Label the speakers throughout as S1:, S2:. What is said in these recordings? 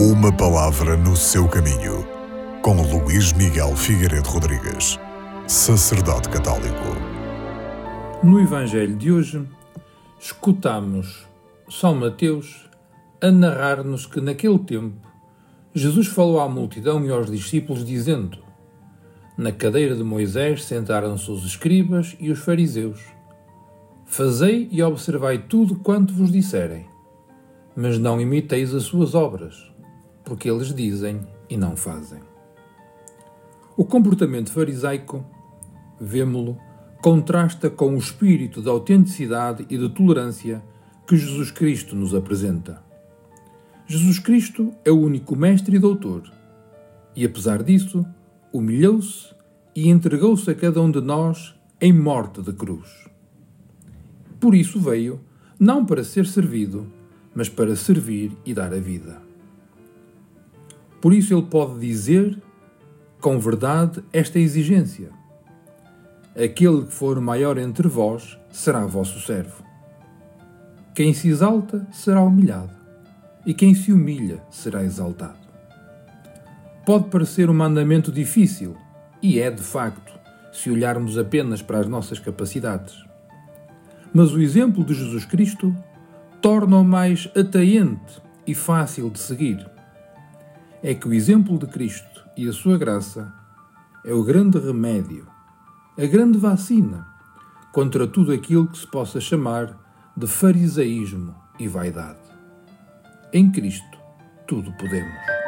S1: Uma palavra no seu caminho, com Luís Miguel Figueiredo Rodrigues, sacerdote católico.
S2: No Evangelho de hoje, escutamos São Mateus a narrar-nos que naquele tempo Jesus falou à multidão e aos discípulos, dizendo: Na cadeira de Moisés sentaram-se os escribas e os fariseus. Fazei e observai tudo quanto vos disserem, mas não imiteis as suas obras porque eles dizem e não fazem. O comportamento farisaico, vemo-lo, contrasta com o espírito de autenticidade e de tolerância que Jesus Cristo nos apresenta. Jesus Cristo é o único mestre e doutor, e apesar disso, humilhou-se e entregou-se a cada um de nós em morte de cruz. Por isso veio, não para ser servido, mas para servir e dar a vida. Por isso ele pode dizer, com verdade, esta exigência: Aquele que for maior entre vós será vosso servo. Quem se exalta será humilhado, e quem se humilha será exaltado. Pode parecer um mandamento difícil, e é de facto, se olharmos apenas para as nossas capacidades. Mas o exemplo de Jesus Cristo torna-o mais atraente e fácil de seguir é que o exemplo de Cristo e a sua graça é o grande remédio, a grande vacina contra tudo aquilo que se possa chamar de farisaísmo e vaidade. Em Cristo, tudo podemos.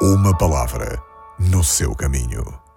S1: Uma palavra no seu caminho.